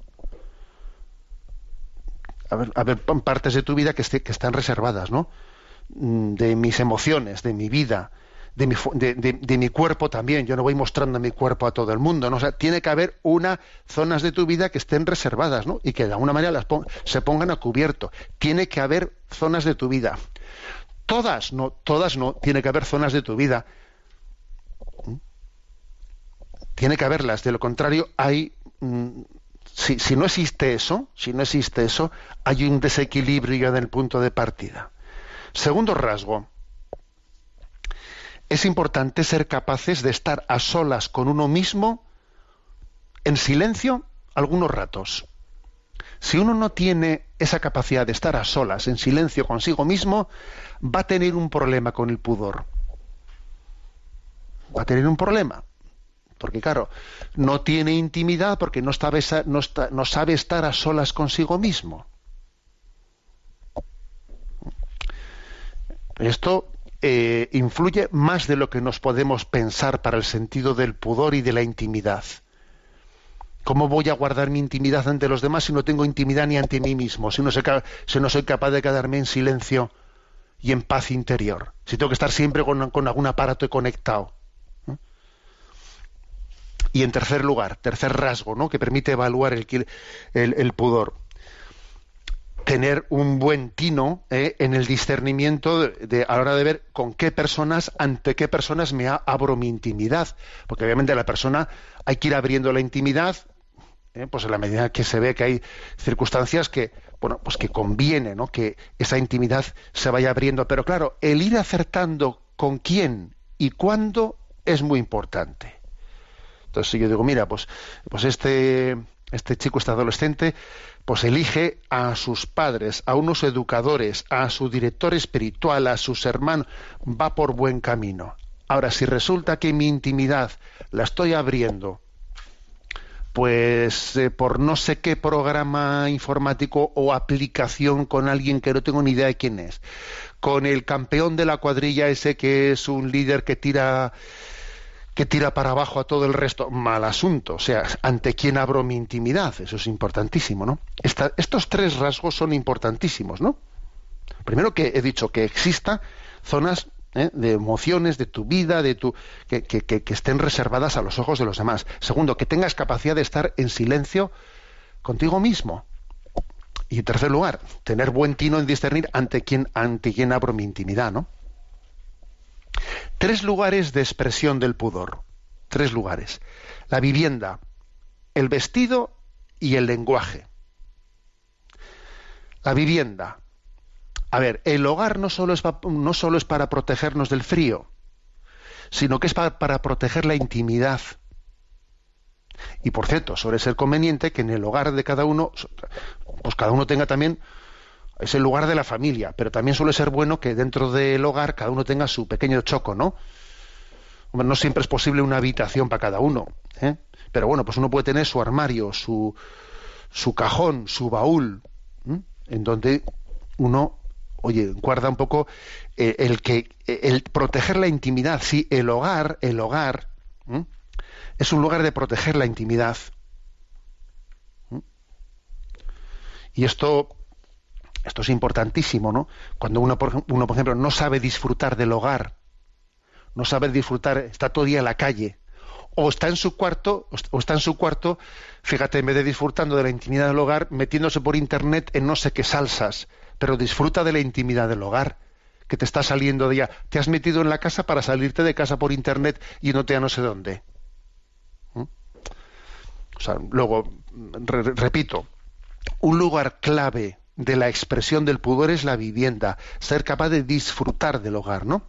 A ver, a ver partes de tu vida que, están reservadas, ¿no? Mm, De mis emociones, de mi vida, de mi, de, de- mi cuerpo también. Yo no voy mostrando mi cuerpo a todo el mundo, ¿no? O sea, tiene que haber unas zonas de tu vida que estén reservadas, ¿no? Y que de alguna manera las se pongan a cubierto. Tiene que haber zonas de tu vida. Todas no, todas no. Tiene que haber zonas de tu vida. ¿Mm? Tiene que haberlas. De lo contrario, hay. mm, si, si no existe eso, si no existe eso, hay un desequilibrio en el punto de partida. Segundo rasgo. Es importante ser capaces de estar a solas con uno mismo en silencio algunos ratos. Si uno no tiene esa capacidad de estar a solas, en silencio consigo mismo, va a tener un problema con el pudor. Va a tener un problema. Porque claro, no tiene intimidad porque no, sabe, no sabe estar a solas consigo mismo. Esto eh, influye más de lo que nos podemos pensar para el sentido del pudor y de la intimidad. ¿Cómo voy a guardar mi intimidad ante los demás si no tengo intimidad ni ante mí mismo? Si no soy, si no soy capaz de quedarme en silencio y en paz interior. Si tengo que estar siempre con, algún aparato conectado. Y en tercer lugar, tercer rasgo, ¿no? que permite evaluar el pudor. Tener un buen tino ¿eh? en el discernimiento de, a la hora de ver con qué personas, ante qué personas me abro mi intimidad. Porque obviamente la persona hay que ir abriendo la intimidad, ¿eh? pues en la medida que se ve que hay circunstancias que, bueno, pues que conviene, ¿no? Que esa intimidad se vaya abriendo. Pero claro, el ir acertando con quién y cuándo es muy importante. Entonces, si yo digo, mira, pues, pues este, este chico, este adolescente, pues elige a sus padres, a unos educadores, a su director espiritual, a sus hermanos, va por buen camino. Ahora, si resulta que mi intimidad la estoy abriendo, pues eh, por no sé qué programa informático o aplicación con alguien que no tengo ni idea de quién es, con el campeón de la cuadrilla ese que es un líder que tira que tira para abajo a todo el resto, mal asunto. O sea, ante quién abro mi intimidad, eso es importantísimo, ¿no? Estos tres rasgos son importantísimos, ¿no? Primero que he dicho que exista zonas ¿eh? de emociones de tu vida, de tu que, que- que- que estén reservadas a los ojos de los demás. Segundo, que tengas capacidad de estar en silencio contigo mismo. Y en tercer lugar, tener buen tino en discernir ante quién, ante quién abro mi intimidad, ¿no? Tres lugares de expresión del pudor. Tres lugares. La vivienda, el vestido y el lenguaje. La vivienda. A ver, el hogar no solo es, pa- no solo es para protegernos del frío, sino que es pa- para proteger la intimidad. Y por cierto, suele ser conveniente que en el hogar de cada uno, pues cada uno tenga también es el lugar de la familia, pero también suele ser bueno que dentro del hogar cada uno tenga su pequeño choco, ¿no? No siempre es posible una habitación para cada uno, ¿eh? pero bueno, pues uno puede tener su armario, su, su cajón, su baúl, en donde uno, oye, guarda un poco eh, el que el proteger la intimidad, sí, el hogar, el hogar es un lugar de proteger la intimidad. Y esto esto es importantísimo, ¿no? Cuando uno por, uno, por ejemplo, no sabe disfrutar del hogar, no sabe disfrutar, está todo día en la calle, o está en su cuarto, o est- o está en su cuarto, fíjate, en vez de disfrutando de la intimidad del hogar, metiéndose por internet en no sé qué salsas, pero disfruta de la intimidad del hogar, que te está saliendo de ya. Te has metido en la casa para salirte de casa por internet y no te a no sé dónde. ¿Mm? O sea, luego, re- re- repito, un lugar clave de la expresión del pudor es la vivienda, ser capaz de disfrutar del hogar, ¿no?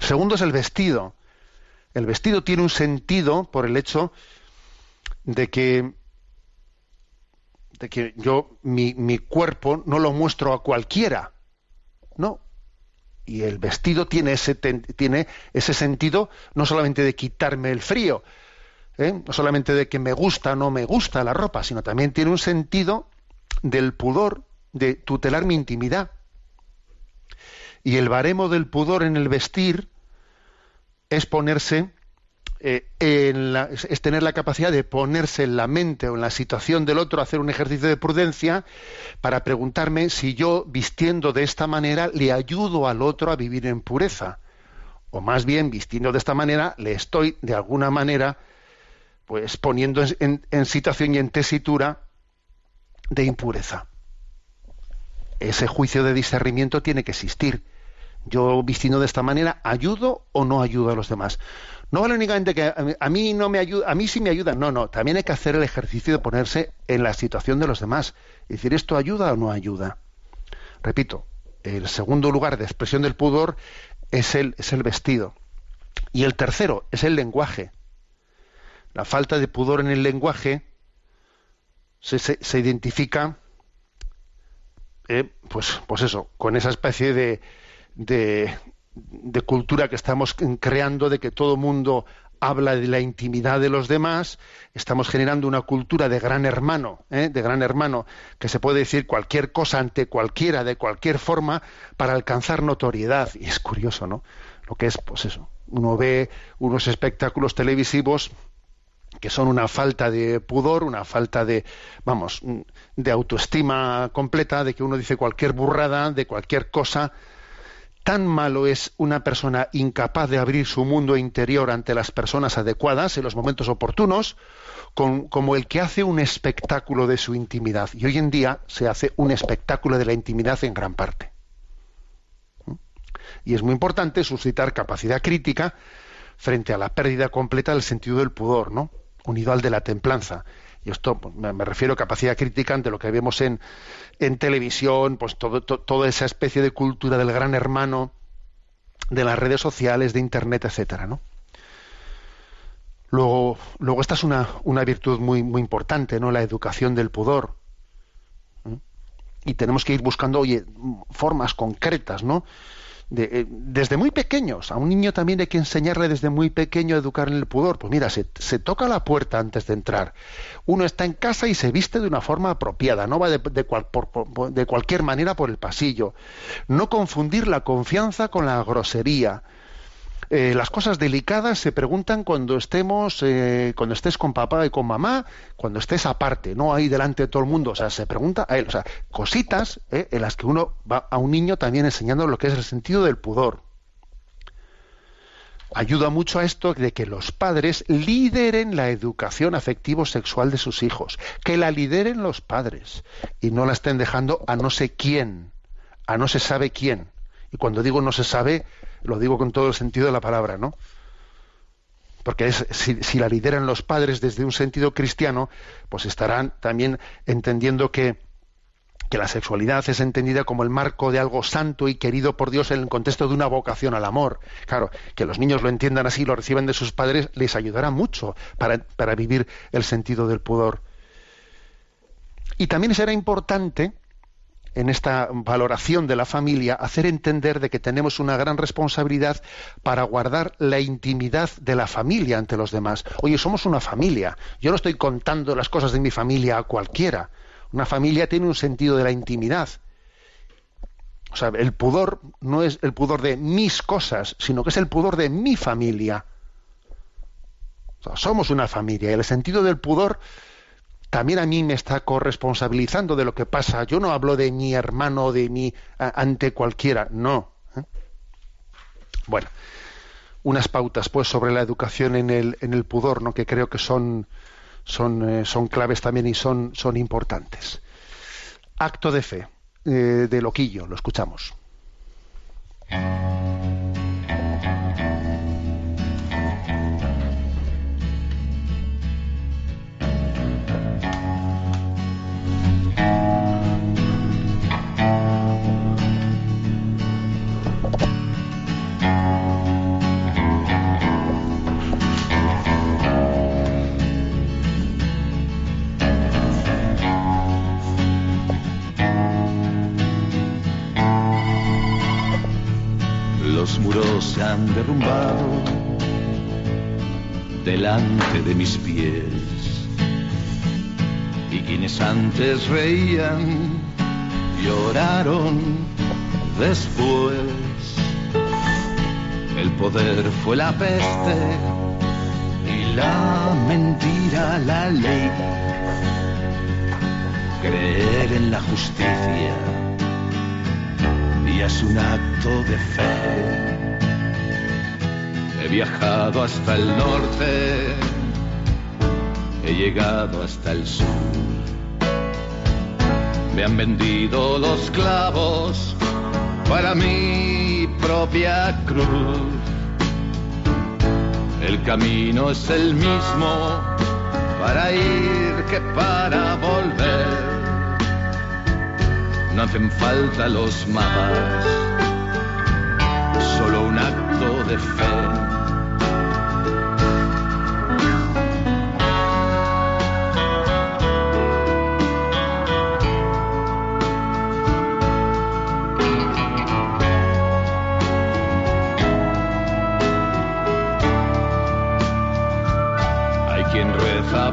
Segundo es el vestido. El vestido tiene un sentido por el hecho de que de que yo mi, mi cuerpo no lo muestro a cualquiera, ¿no? Y el vestido tiene ese tiene ese sentido no solamente de quitarme el frío, ¿eh? no solamente de que me gusta o no me gusta la ropa, sino también tiene un sentido del pudor, de tutelar mi intimidad. Y el baremo del pudor en el vestir es ponerse, eh, en la- es, tener la capacidad de ponerse en la mente o en la situación del otro, hacer un ejercicio de prudencia para preguntarme si yo, vistiendo de esta manera, le ayudo al otro a vivir en pureza. O más bien, vistiendo de esta manera, le estoy, de alguna manera, pues poniendo en- en- en situación y en tesitura de impureza. Ese juicio de discernimiento tiene que existir. Yo vistiendo de esta manera, ¿ayudo o no ayudo a los demás? No vale únicamente que a mí- no me ayuda, a mí sí me ayuda. No, no, también hay que hacer el ejercicio de ponerse en la situación de los demás. Y decir, ¿esto ayuda o no ayuda? Repito, el segundo lugar de expresión del pudor es el, es el vestido. Y el tercero es el lenguaje. La falta de pudor en el lenguaje se, se- se identifica, eh, pues, pues eso, con esa especie de, de, cultura que estamos creando de que todo mundo habla de la intimidad de los demás, estamos generando una cultura de gran hermano, ¿eh? de gran hermano, que se puede decir cualquier cosa ante cualquiera, de cualquier forma, para alcanzar notoriedad. Y es curioso, ¿no? Lo que es, pues eso, uno ve unos espectáculos televisivos que son una falta de pudor, una falta de, vamos, de autoestima completa, de que uno dice cualquier burrada, de cualquier cosa, Tan malo es una persona incapaz de abrir su mundo interior ante las personas adecuadas en los momentos oportunos, como el que hace un espectáculo de su intimidad. Y hoy en día se hace un espectáculo de la intimidad en gran parte. ¿Mm? Y es muy importante suscitar capacidad crítica frente a la pérdida completa del sentido del pudor, ¿no? Unido al de la templanza y esto pues, me, refiero a capacidad crítica ante lo que vemos en, en televisión, pues todo, toda esa especie de cultura del gran hermano, de las redes sociales, de internet, etcétera, ¿no? Luego, luego esta es una, virtud muy, muy importante, ¿no? La educación del pudor. Y tenemos que ir buscando, oye, formas concretas, ¿no? Eh, desde muy pequeños. A un niño también hay que enseñarle desde muy pequeño a educar en el pudor. Pues mira, se, toca la puerta antes de entrar. Uno está en casa y se viste de una forma apropiada, no va de, de cualquier manera por el pasillo. No confundir la confianza con la grosería eh, las cosas delicadas se preguntan cuando estemos, eh, cuando estés con papá y con mamá, cuando estés aparte, no ahí delante de todo el mundo. O sea, se pregunta a él, o sea, cositas eh, en las que uno va a un niño también enseñando lo que es el sentido del pudor. Ayuda mucho a esto de que los padres lideren la educación afectivo-sexual de sus hijos, que la lideren los padres y no la estén dejando a no sé quién, a no se sabe quién. Y cuando digo no se sabe, lo digo con todo el sentido de la palabra, ¿no? Porque si, la lideran los padres desde un sentido cristiano, pues estarán también entendiendo que, que la sexualidad es entendida como el marco de algo santo y querido por Dios en el contexto de una vocación al amor. Claro, que los niños lo entiendan así, lo reciban de sus padres, les ayudará mucho para, para vivir el sentido del pudor. Y también será importante en esta valoración de la familia, hacer entender de que tenemos una gran responsabilidad para guardar la intimidad de la familia ante los demás. Oye, somos una familia. Yo no estoy contando las cosas de mi familia a cualquiera. Una familia tiene un sentido de la intimidad. O sea, el pudor no es el pudor de mis cosas, sino que es el pudor de mi familia. somos una familia y el sentido del pudor también a mí me está corresponsabilizando de lo que pasa. Yo no hablo de mi hermano, de mi ante cualquiera, no. ¿eh? Bueno, unas pautas pues sobre la educación en el, en el pudor, ¿no? que creo que son, son, eh, son claves también y son, son importantes. Acto de fe, eh, de Loquillo, lo escuchamos. Se han derrumbado delante de mis pies. Y quienes antes reían, lloraron después. El poder fue la peste y la mentira la ley. Creer en la justicia es un acto de fe He viajado hasta el norte, he llegado hasta el sur. Me han vendido los clavos para mi propia cruz. El camino es el mismo para ir que para volver. No hacen falta los mapas, solo un acto de fe.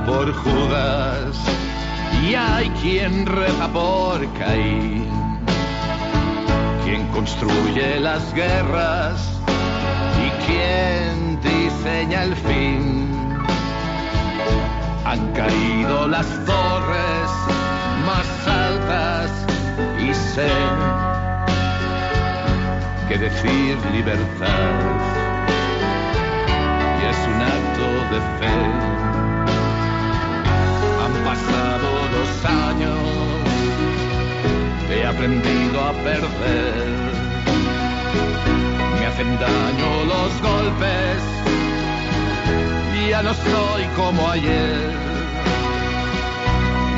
Por Judas y hay quien reza por quien construye las guerras y quien diseña el fin. Han caído las torres más altas y sé que decir libertad y es un acto de fe. Pasado dos años, he aprendido a perder. Me hacen daño los golpes, ya no soy como ayer.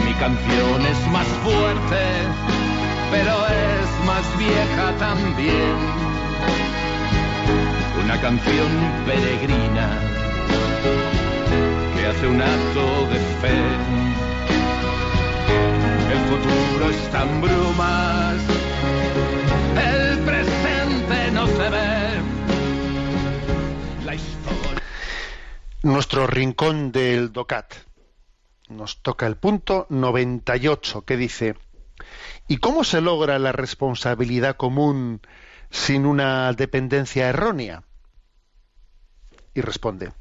Mi canción es más fuerte, pero es más vieja también una canción peregrina que hace un acto de fe. El futuro brumas, el presente no se ve. La historia. Nuestro rincón del DOCAT. Nos toca el punto 98 que dice, ¿y cómo se logra la responsabilidad común sin una dependencia errónea? Y responde,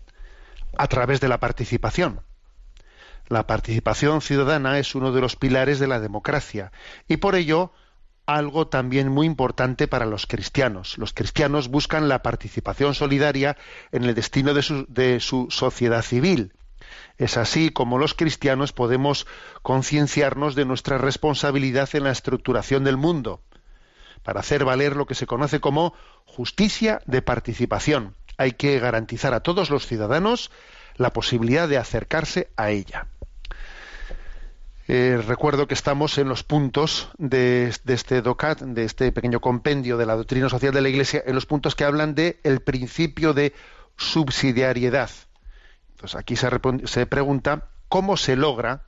a través de la participación. La participación ciudadana es uno de los pilares de la democracia y por ello algo también muy importante para los cristianos. Los cristianos buscan la participación solidaria en el destino de su, sociedad civil. Es así como los cristianos podemos concienciarnos de nuestra responsabilidad en la estructuración del mundo, para hacer valer lo que se conoce como justicia de participación hay que garantizar a todos los ciudadanos la posibilidad de acercarse a ella. Eh, recuerdo que estamos en los puntos de, este DOCAT, de este pequeño compendio de la doctrina social de la Iglesia, en los puntos que hablan de el principio de subsidiariedad. Entonces aquí se, pregunta cómo se logra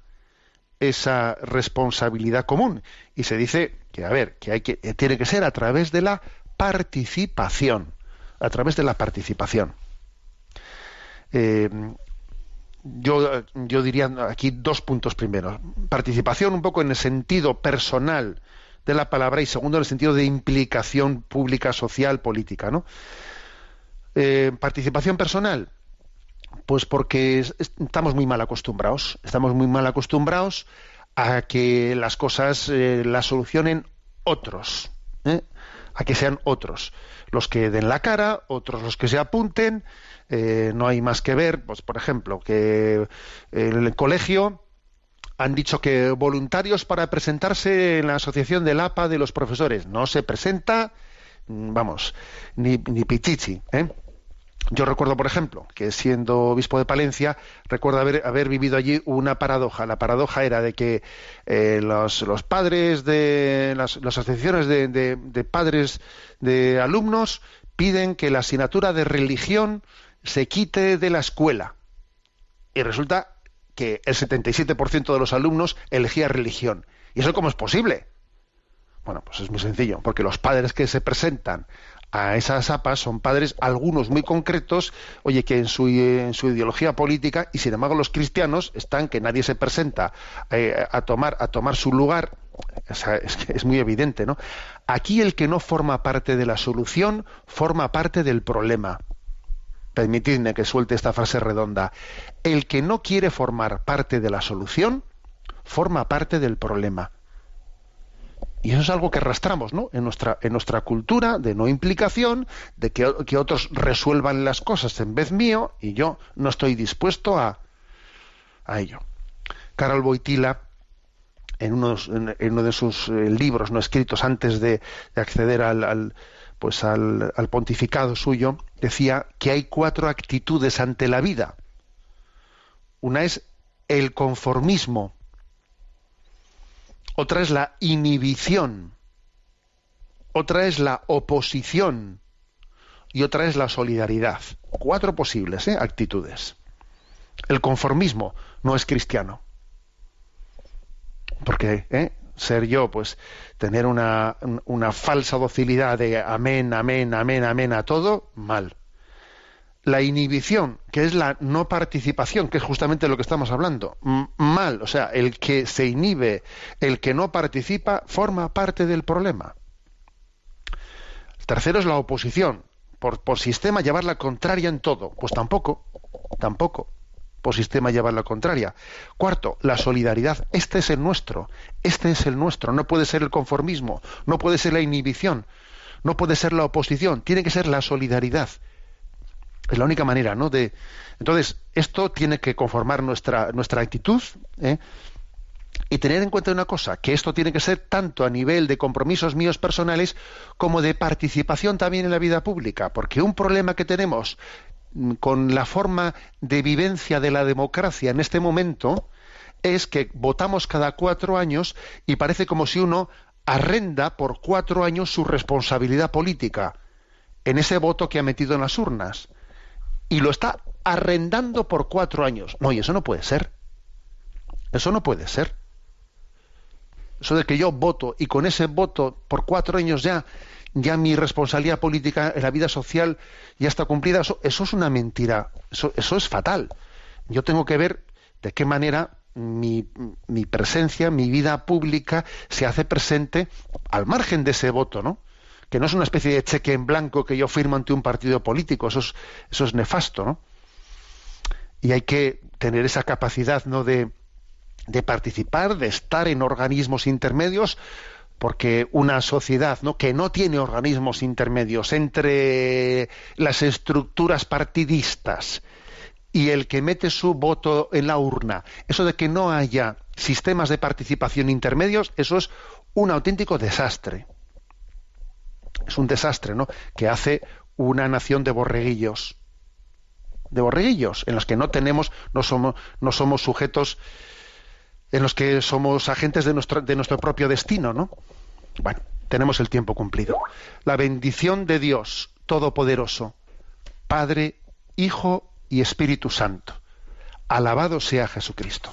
esa responsabilidad común y se dice que a ver que que tiene que ser a través de la participación a través de la participación. Eh, yo, yo diría aquí dos puntos primeros. Participación un poco en el sentido personal de la palabra y segundo en el sentido de implicación pública, social, política. ¿no? Eh, participación personal, pues porque estamos muy mal acostumbrados. Estamos muy mal acostumbrados a que las cosas eh, las solucionen otros, a que sean otros los que den la cara, otros los que se apunten. Eh, no hay más que ver, pues por ejemplo, que el colegio han dicho que voluntarios para presentarse en la asociación del APA de los profesores. No se presenta, mm, vamos, ni, ni pichichi. ¿eh? Yo recuerdo, por ejemplo, que siendo obispo de Palencia, recuerdo haber, haber vivido allí una paradoja. La paradoja era de que eh, los, padres de las, las asociaciones de, de, de, padres de alumnos piden que la asignatura de religión se quite de la escuela. Y resulta que el 77% de los alumnos elegía religión. ¿Y eso cómo es posible? Bueno, pues es muy sencillo, porque los padres que se presentan a esas APAS son padres, algunos muy concretos, oye, que en su, en su ideología política, y sin embargo los cristianos están que nadie se presenta eh, a, tomar, a tomar su lugar, es, es muy evidente, ¿no? Aquí el que no forma parte de la solución, forma parte del problema. Permitidme que suelte esta frase redonda. El que no quiere formar parte de la solución, forma parte del problema. Y eso es algo que arrastramos ¿no? en, nuestra, en nuestra cultura de no implicación, de que, que, otros resuelvan las cosas en vez mío y yo no estoy dispuesto a, a ello. Carol Boitila, en, unos, en, uno de sus eh, libros no escritos antes de, de acceder al, pues al pontificado suyo, decía que hay cuatro actitudes ante la vida. Una es el conformismo, otra es la inhibición, otra es la oposición y otra es la solidaridad. Cuatro posibles ¿eh? actitudes. El conformismo no es cristiano. Porque ¿eh? ser yo, pues tener una, una falsa docilidad de amén, amén, amén, amén a todo, mal. La inhibición, que es la no participación, que es justamente lo que estamos hablando. Mal, o sea, el que se inhibe, el que no participa, forma parte del problema. El tercero es la oposición. Por, por sistema llevar la contraria en todo. Pues tampoco, tampoco. Por sistema llevar la contraria. Cuarto, la solidaridad. Este es el nuestro. Este es el nuestro. No puede ser el conformismo. No puede ser la inhibición. No puede ser la oposición. Tiene que ser la solidaridad. Es la única manera, ¿no? De, entonces, esto tiene que conformar nuestra, nuestra actitud, ¿eh? y tener en cuenta una cosa, que esto tiene que ser tanto a nivel de compromisos míos personales como de participación también en la vida pública, porque un problema que tenemos mm, con la forma de vivencia de la democracia en este momento es que votamos cada cuatro años y parece como si uno arrenda por cuatro años su responsabilidad política en ese voto que ha metido en las urnas y lo está arrendando por cuatro años. No, y eso no puede ser. Eso no puede ser. Eso de que yo voto y con ese voto por cuatro años ya, ya mi responsabilidad política en la vida social ya está cumplida, eso, es una mentira. Eso, eso es fatal. Yo tengo que ver de qué manera mi, mi presencia, mi vida pública se hace presente al margen de ese voto, ¿no? Que no es una especie de cheque en blanco que yo firmo ante un partido político, eso es, eso es nefasto, ¿no? Y hay que tener esa capacidad, ¿no?, de, de participar, de estar en organismos intermedios, porque una sociedad ¿no? que no tiene organismos intermedios entre las estructuras partidistas y el que mete su voto en la urna, eso de que no haya sistemas de participación intermedios, eso es un auténtico desastre es un desastre, ¿no? Que hace una nación de borreguillos, de borreguillos, en los que no tenemos, no somos, no somos sujetos, en los que somos agentes de nuestro, de nuestro propio destino, ¿no? Bueno, tenemos el tiempo cumplido. La bendición de Dios Todopoderoso, Padre, Hijo y Espíritu Santo. Alabado sea Jesucristo.